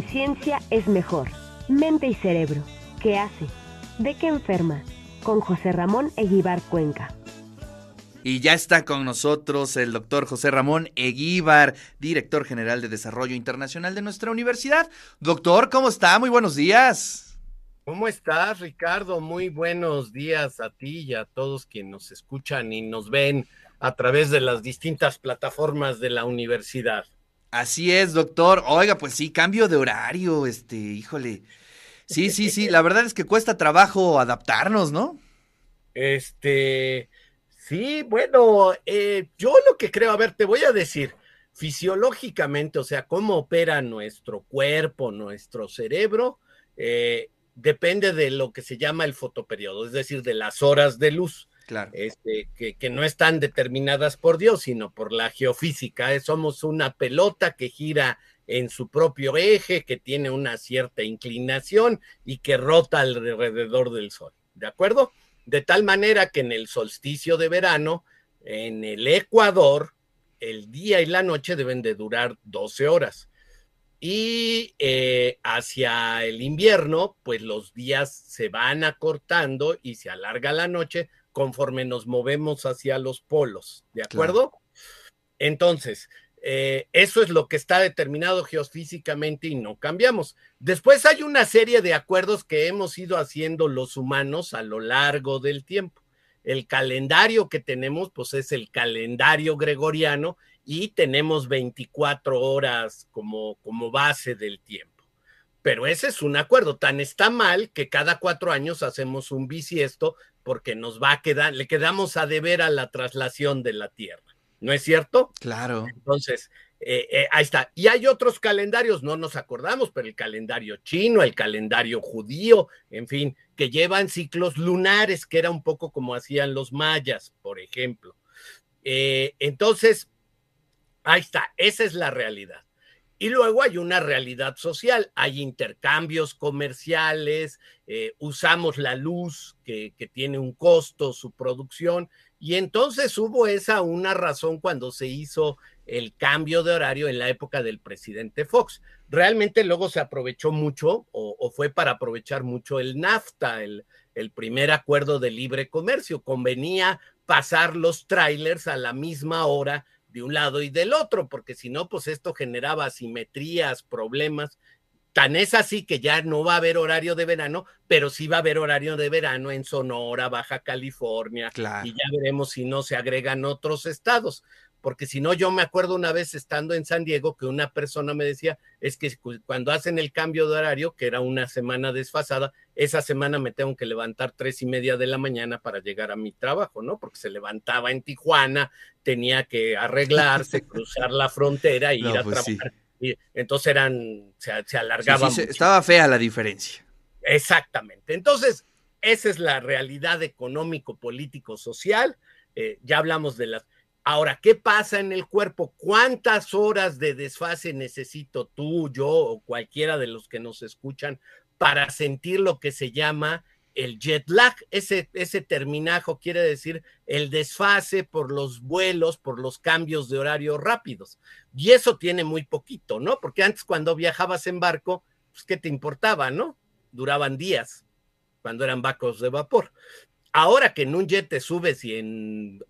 Ciencia es mejor. Mente y cerebro. ¿Qué hace? ¿De qué enferma? Con José Ramón Eguibar Cuenca. Y ya está con nosotros el doctor José Ramón Eguíbar, director general de Desarrollo Internacional de nuestra universidad. Doctor, ¿cómo está? Muy buenos días. ¿Cómo estás, Ricardo? Muy buenos días a ti y a todos quienes nos escuchan y nos ven a través de las distintas plataformas de la universidad. Así es, doctor. Oiga, pues sí, cambio de horario, este, híjole. Sí, sí, sí, la verdad es que cuesta trabajo adaptarnos, ¿no? Este, Sí, bueno, eh, yo lo que creo, a ver, te voy a decir, fisiológicamente, o sea, cómo opera nuestro cuerpo, nuestro cerebro, eh, depende de lo que se llama el fotoperiodo, es decir, de las horas de luz. Claro. Este, que, no están determinadas por Dios, sino por la geofísica. Somos una pelota que gira en su propio eje, que tiene una cierta inclinación y que rota alrededor del Sol. ¿De acuerdo? de tal manera que en el solsticio de verano, en el Ecuador, el día y la noche deben de durar 12 horas. Y eh, hacia el invierno, pues los días se van acortando y se alarga la noche conforme nos movemos hacia los polos, ¿de acuerdo? Entonces, eh, eso es lo que está determinado geofísicamente y no cambiamos. Después hay una serie de acuerdos que hemos ido haciendo los humanos a lo largo del tiempo. El calendario que tenemos, pues es el calendario gregoriano y tenemos 24 horas como, como base del tiempo. Pero ese es un acuerdo. Tan está mal que cada cuatro años hacemos un bisiesto porque nos va a quedar, le quedamos a deber a la traslación de la Tierra. ¿no es cierto? Claro. Entonces, eh, eh, ahí está. Y hay otros calendarios, no nos acordamos, pero el calendario chino, el calendario judío, en fin, que llevan ciclos lunares, que era un poco como hacían los mayas, por ejemplo. Eh, entonces, ahí está, esa es la realidad. Y luego hay una realidad social, hay intercambios comerciales, usamos la luz que, que, tiene un costo, su producción, y entonces hubo esa una razón cuando se hizo el cambio de horario en la época del presidente Fox. Realmente luego se aprovechó mucho o, fue para aprovechar mucho el NAFTA, el, el primer acuerdo de libre comercio. Convenía pasar los trailers a la misma hora de un lado y del otro, porque si no, pues esto generaba asimetrías, problemas, Tan es así que ya no va a haber horario de verano, pero sí va a haber horario de verano en Sonora, Baja California, y ya veremos si no se agregan otros estados. Porque si no, yo me acuerdo una vez estando en San Diego que una persona me decía, es que cuando hacen el cambio de horario, que era una semana desfasada, esa semana me tengo que levantar tres y media de la mañana para llegar a mi trabajo, ¿no? Porque se levantaba en Tijuana, tenía que arreglarse, cruzar la frontera e ir a pues trabajar entonces eran, se, alargaban. estaba fea la diferencia. Exactamente. Entonces, esa es la realidad económico, político, social. Eh, ya hablamos de las. Ahora, ¿qué pasa en el cuerpo? ¿Cuántas horas de desfase necesito tú, yo o cualquiera de los que nos escuchan para sentir lo que se llama el jet lag, ese, ese terminajo quiere decir el desfase por los vuelos, por los cambios de horario rápidos. Y eso tiene muy poquito, ¿no? Porque antes cuando viajabas en barco, pues ¿qué te importaba, no? Duraban días cuando eran barcos de vapor. Ahora que en un jet te subes y en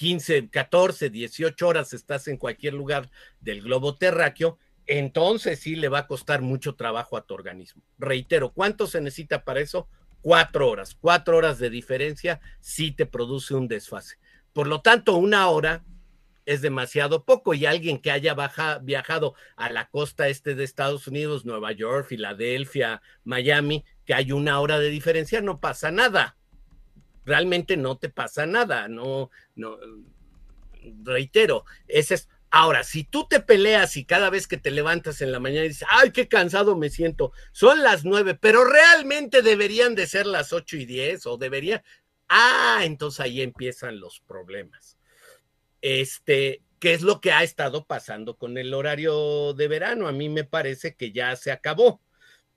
15, 14, 18 horas estás en cualquier lugar del globo terráqueo, entonces sí le va a costar mucho trabajo a tu organismo. Reitero, ¿cuánto se necesita para eso? cuatro horas. Cuatro horas de diferencia sí te produce un desfase. Por lo tanto, una hora es demasiado poco y alguien que haya viajado a la costa este de Estados Unidos, Nueva York, Filadelfia, Miami, que hay una hora de diferencia, no pasa nada. Realmente no te pasa nada, no, no, reitero, ese es Ahora, si tú te peleas y cada vez que te levantas en la mañana dices, ay, qué cansado me siento, son las nueve, pero realmente deberían de ser las ocho y diez o debería, ah, entonces ahí empiezan los problemas. Este, ¿qué es lo que ha estado pasando con el horario de verano? A mí me parece que ya se acabó.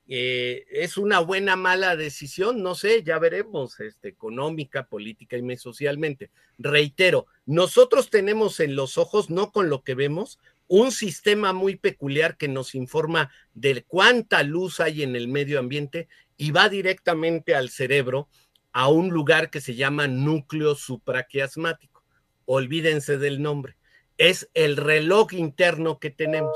Eh, es una buena mala decisión, no sé, ya veremos, este, económica, política y socialmente. Reitero, nosotros tenemos en los ojos, no con lo que vemos, un sistema muy peculiar que nos informa de cuánta luz hay en el medio ambiente y va directamente al cerebro a un lugar que se llama núcleo supraquiasmático. Olvídense del nombre. Es el reloj interno que tenemos.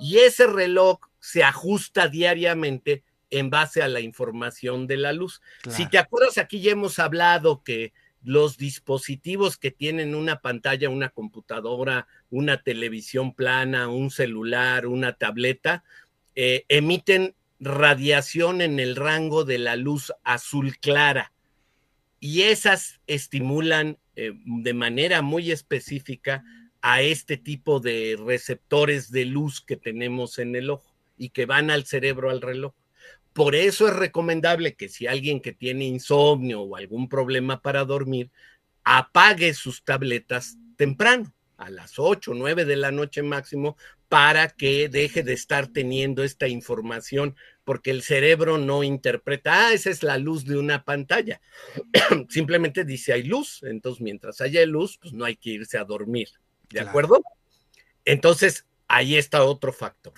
Y ese reloj se ajusta diariamente en base a la información de la luz. Si te acuerdas, aquí ya hemos hablado que los dispositivos que tienen una pantalla, una computadora, una televisión plana, un celular, una tableta, eh, emiten radiación en el rango de la luz azul clara. Y esas estimulan eh, de manera muy específica a este tipo de receptores de luz que tenemos en el ojo y que van al cerebro al reloj. Por eso es recomendable que si alguien que tiene insomnio o algún problema para dormir, apague sus tabletas temprano, a las 8 o 9 de la noche máximo, para que deje de estar teniendo esta información, porque el cerebro no interpreta, ah, esa es la luz de una pantalla. Simplemente dice hay luz, entonces mientras haya luz, pues no hay que irse a dormir. ¿De acuerdo? Entonces, ahí está otro factor.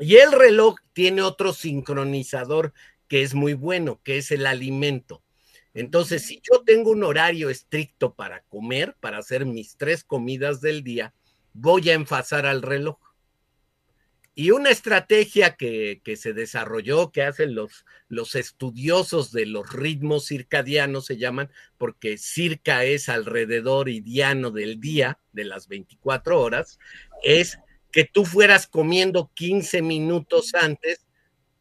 Y el reloj tiene otro sincronizador que es muy bueno, que es el alimento. Entonces, si yo tengo un horario estricto para comer, para hacer mis tres comidas del día, voy a enfasar al reloj. Y una estrategia que, se desarrolló, que hacen los, los, estudiosos de los ritmos circadianos, se llaman, porque circa es alrededor y diano del día, de las 24 horas, es que tú fueras comiendo 15 minutos antes,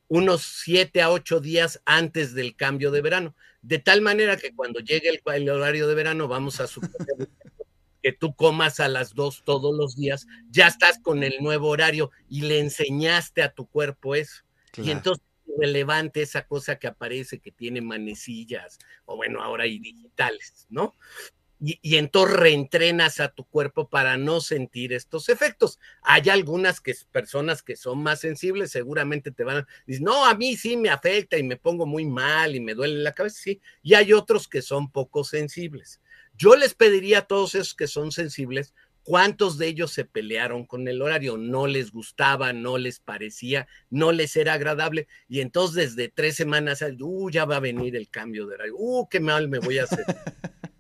unos 7 a 8 días antes del cambio de verano. De tal manera que cuando llegue el, horario de verano, vamos a suponer que tú comas a las 2 todos los días, ya estás con el nuevo horario y le enseñaste a tu cuerpo eso. Y entonces relevante esa cosa que aparece que tiene manecillas, o bueno, ahora hay digitales, ¿no? Y, entonces reentrenas a tu cuerpo para no sentir estos efectos. Hay algunas que, personas que son más sensibles, seguramente te van a decir, no, a mí sí me afecta y me pongo muy mal y me duele la cabeza, sí, y hay otros que son poco sensibles. Yo les pediría a todos esos que son sensibles, ¿cuántos de ellos se pelearon con el horario? No les gustaba, no les parecía, no les era agradable, y entonces desde tres semanas, uh, ya va a venir el cambio de horario, uh, qué mal me voy a hacer.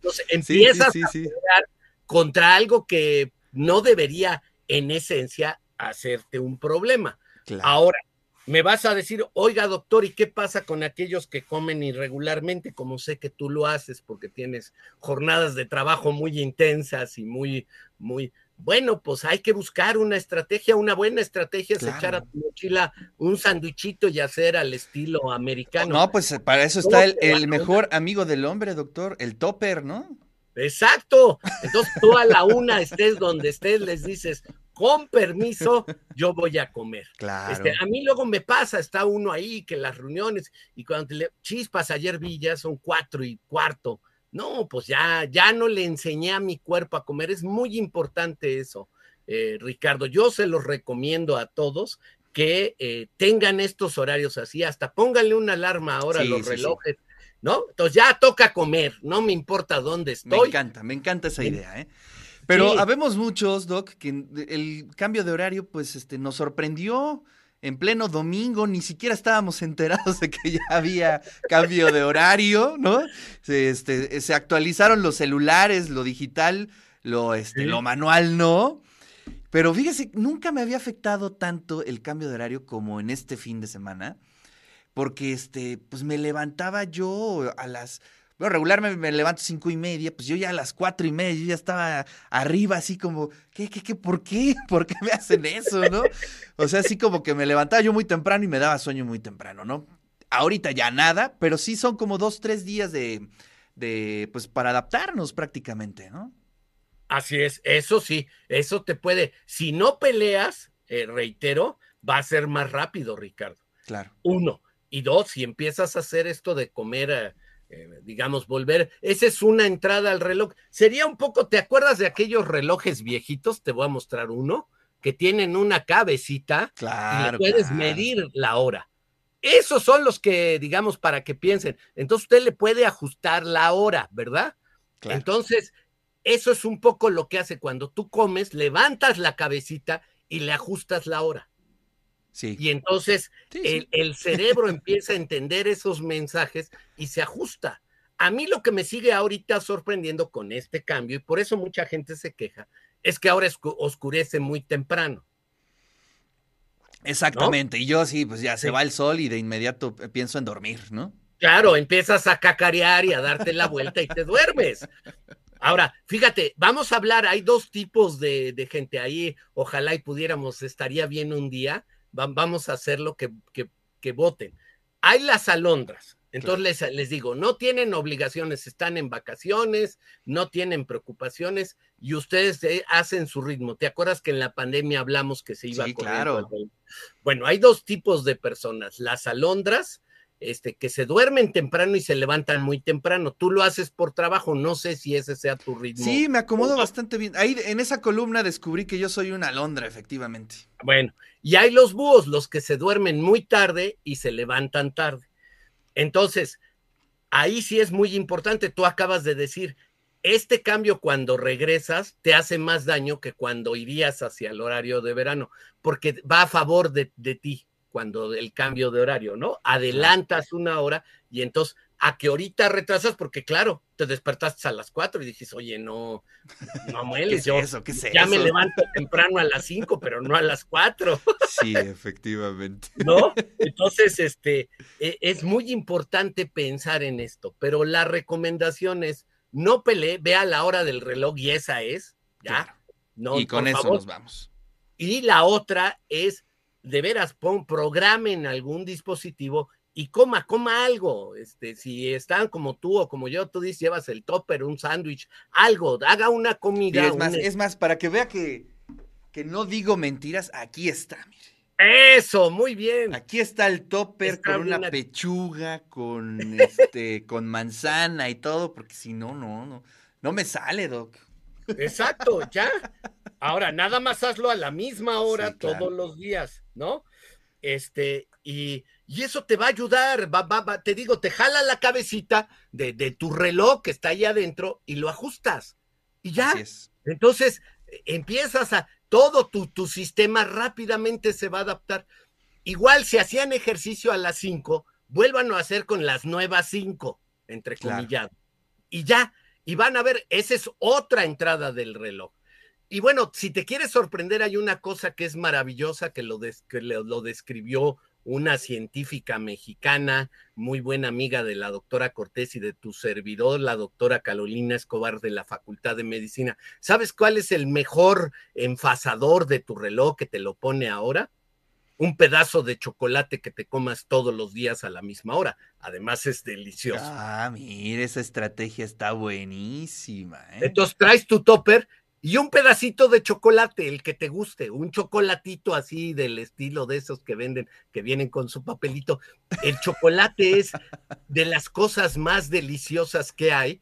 Entonces empiezas a pelear contra algo que no debería en esencia hacerte un problema. Ahora, me vas a decir, oiga doctor, ¿y qué pasa con aquellos que comen irregularmente? Como sé que tú lo haces porque tienes jornadas de trabajo muy intensas y muy, muy, bueno, pues hay que buscar una estrategia, una buena estrategia es echar a tu mochila un sandwichito y hacer al estilo americano. No, pues para eso está el, mejor amigo del hombre, doctor, el topper, ¿no? Exacto. Entonces tú a la una estés donde estés, les dices, con permiso, yo voy a comer. Claro. Este, a mí luego me pasa, está uno ahí, que las reuniones, y cuando le chispas, ayer vi ya son cuatro y cuarto no, pues ya, ya no le enseñé a mi cuerpo a comer. Es muy importante eso, eh, Ricardo. Yo se los recomiendo a todos que eh, tengan estos horarios así, hasta pónganle una alarma ahora a los relojes, ¿no? Entonces ya toca comer, no me importa dónde estoy. Me encanta, me encanta esa idea, ¿eh? Pero habemos muchos, Doc, que el cambio de horario, pues, este, nos sorprendió en pleno domingo, ni siquiera estábamos enterados de que ya había cambio de horario, ¿no? Se, este, se actualizaron los celulares, lo digital, lo, este, lo manual no. Pero fíjese, nunca me había afectado tanto el cambio de horario como en este fin de semana, porque este, pues me levantaba yo a las bueno, regular me, levanto cinco y media, pues yo ya a las cuatro y media, yo ya estaba arriba, así como, ¿qué, qué, qué, por qué? ¿Por qué me hacen eso, no? O sea, así como que me levantaba yo muy temprano y me daba sueño muy temprano, ¿no? Ahorita ya nada, pero sí son como dos, tres días de, de pues para adaptarnos prácticamente, ¿no? Así es, eso sí, eso te puede, si no peleas, eh, reitero, va a ser más rápido, Ricardo. Claro. Uno. Y dos, si empiezas a hacer esto de comer... Eh, digamos, volver. Esa es una entrada al reloj. Sería un poco, ¿te acuerdas de aquellos relojes viejitos? Te voy a mostrar uno, que tienen una cabecita claro, y puedes medir la hora. Esos son los que, digamos, para que piensen. Entonces usted le puede ajustar la hora, ¿verdad? Entonces, eso es un poco lo que hace cuando tú comes, levantas la cabecita y le ajustas la hora. Sí. Y entonces el, el, cerebro empieza a entender esos mensajes y se ajusta. A mí lo que me sigue ahorita sorprendiendo con este cambio, y por eso mucha gente se queja, es que ahora oscurece muy temprano. Exactamente, y yo sí, pues ya se va el sol y de inmediato pienso en dormir, ¿no? Claro, empiezas a cacarear y a darte la vuelta y te duermes. Ahora, fíjate, vamos a hablar, hay dos tipos de, gente ahí, ojalá y pudiéramos, estaría bien un día, vamos a hacerlo que, que, que voten. Hay las alondras, entonces les, les, digo, no tienen obligaciones, están en vacaciones, no tienen preocupaciones y ustedes hacen su ritmo. ¿Te acuerdas que en la pandemia hablamos que se iba sí, claro. Bueno, hay dos tipos de personas, las alondras, este, que se duermen temprano y se levantan muy temprano. Tú lo haces por trabajo, no sé si ese sea tu ritmo. Sí, me acomodo bastante bien. Ahí en esa columna descubrí que yo soy una alondra, efectivamente. Bueno, y hay los búhos, los que se duermen muy tarde y se levantan tarde. Entonces, ahí sí es muy importante, tú acabas de decir, este cambio cuando regresas te hace más daño que cuando irías hacia el horario de verano, porque va a favor de, de ti cuando el cambio de horario, ¿no? Adelantas una hora y entonces a que ahorita retrasas, porque claro, te despertaste a las cuatro y dices, oye, no, no mueles, yo eso? ¿Qué es ya eso? me levanto temprano a las cinco, pero no a las cuatro. Sí, efectivamente. ¿No? Entonces, este, e, es muy importante pensar en esto, pero la recomendación es, no pelee, vea la hora del reloj y esa es, ya. Claro. No, y con eso favor. nos vamos. Y la otra es, de veras, pon, programen algún dispositivo y coma, coma algo. Este, si están como tú o como yo, tú dices, llevas el topper, un sándwich, algo, haga una Sí, comida. es, más, un- es más, para que vea que, que no digo mentiras, aquí está, mire. Eso, muy bien. Aquí está el topper Está con una bien. pechuga, con este, con manzana y todo, porque si no, no, no, no me sale, Doc. Exacto, ya. Ahora, nada más hazlo a la misma hora Sí, claro. todos los días, ¿no? Este, y, y eso te va a ayudar, va, va, va, te digo, te jala la cabecita de, de tu reloj que está ahí adentro y lo ajustas. Y ya, entonces empiezas a, todo tu, tu sistema rápidamente se va a adaptar. Igual si hacían ejercicio a las 5, vuelvan a hacer con las nuevas 5, entre Claro. comillas. Y ya, y van a ver, esa es otra entrada del reloj. Y bueno, si te quieres sorprender, hay una cosa que es maravillosa que lo, des- que lo describió una científica mexicana, muy buena amiga de la doctora Cortés y de tu servidor, la doctora Carolina Escobar de la Facultad de Medicina. ¿Sabes cuál es el mejor enfasador de tu reloj que te lo pone ahora? Un pedazo de chocolate que te comas todos los días a la misma hora. Además es delicioso. Ah, mire, esa estrategia está buenísima, ¿eh? Entonces traes tu topper y un pedacito de chocolate, el que te guste, un chocolatito así del estilo de esos que venden, que vienen con su papelito. El chocolate es de las cosas más deliciosas que hay,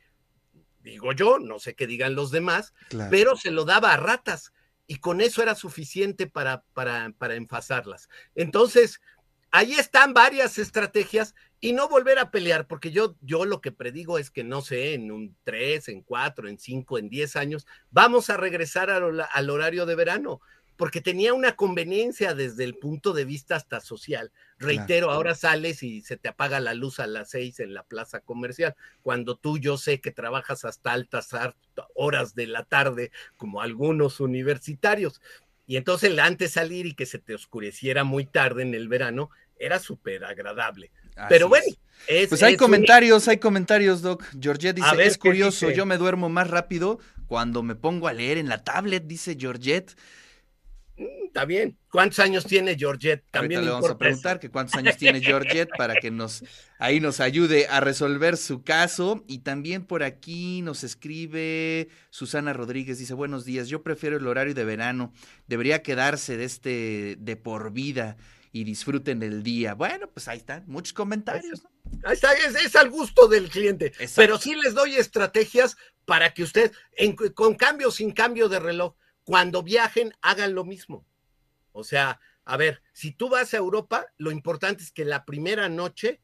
digo yo, no sé qué digan los demás, Claro. pero se lo daba a ratas y con eso era suficiente para, para, para enfasarlas. Entonces, ahí están varias estrategias y no volver a pelear, porque yo, yo lo que predigo es que no sé, en un 3, en 4, en 5, en 10 años, vamos a regresar al, al horario de verano, porque tenía una conveniencia desde el punto de vista hasta social. Reitero, ahora sales y se te apaga la luz a las 6 en la plaza comercial, cuando tú yo sé que trabajas hasta altas horas de la tarde, como algunos universitarios. Y entonces el antes salir y que se te oscureciera muy tarde en el verano era súper agradable. Así Pero bueno, es. es, Pues hay es comentarios, hay comentarios, Doc. Georgette dice, ver, es ¿qué curioso, dice? yo me duermo más rápido cuando me pongo a leer en la tablet, dice Georgette. Un- está bien. ¿Cuántos años tiene Georgette? También le vamos a preguntar eso. que cuántos años tiene Georgette para que nos ahí nos ayude a resolver su caso. Y también por aquí nos escribe Susana Rodríguez, dice, buenos días, yo prefiero el horario de verano, debería quedarse de este de por vida y disfruten el día. Bueno, pues ahí están, muchos comentarios. ¿no? Ahí está, es, es al gusto del cliente. Exacto. Pero sí les doy estrategias para que usted, en- con cambio o sin cambio de reloj, cuando viajen, hagan lo mismo. O sea, a ver, si tú vas a Europa, lo importante es que la primera noche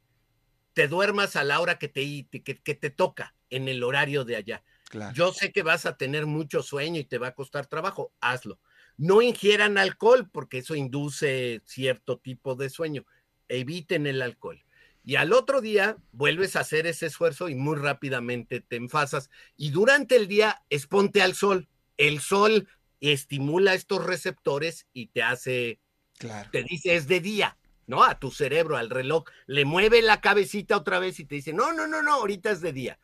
te duermas a la hora que te, que, que te toca, en el horario de allá. Yo sé que vas a tener mucho sueño y te va a costar trabajo, hazlo. No ingieran alcohol porque eso induce cierto tipo de sueño. Eviten el alcohol. Y al otro día vuelves a hacer ese esfuerzo y muy rápidamente te enfasas. Y durante el día exponte al sol. El sol estimula estos receptores y te hace, claro. te dice es de día, ¿no? A tu cerebro, al reloj, le mueve la cabecita otra vez y te dice, no, no, no, no, ahorita es de día.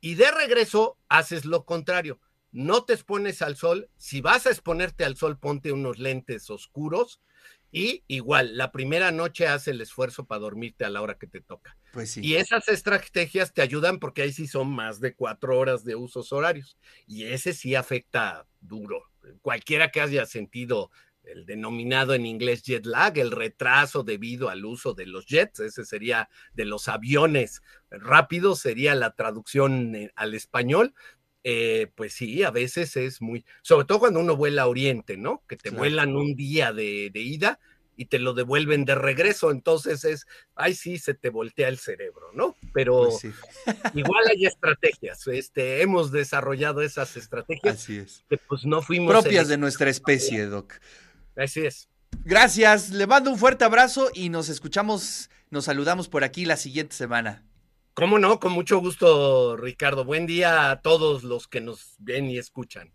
Y de regreso haces lo contrario. No te expones al sol. Si vas a exponerte al sol, ponte unos lentes oscuros y igual, la primera noche hace el esfuerzo para dormirte a la hora que te toca. Pues sí. Y esas estrategias te ayudan porque ahí sí son más de cuatro horas de usos horarios. Y ese sí afecta duro. Cualquiera que haya sentido el denominado en inglés jet lag, el retraso debido al uso de los jets, ese sería de los aviones. Rápidos, sería la traducción eh, al español, eh, pues sí, a veces es muy, sobre todo cuando uno vuela a Oriente, ¿no? Que te vuelan un día de, ida y te lo devuelven de regreso, entonces es, ay sí, se te voltea el cerebro, ¿no? Pero pues igual hay estrategias, este, hemos desarrollado esas estrategias Así es. que pues no fuimos... Propias de nuestra especie, Doc. Así es. Gracias, le mando un fuerte abrazo y nos escuchamos, nos saludamos por aquí la siguiente semana. ¿Cómo no? Con mucho gusto, Ricardo. Buen día a todos los que nos ven y escuchan.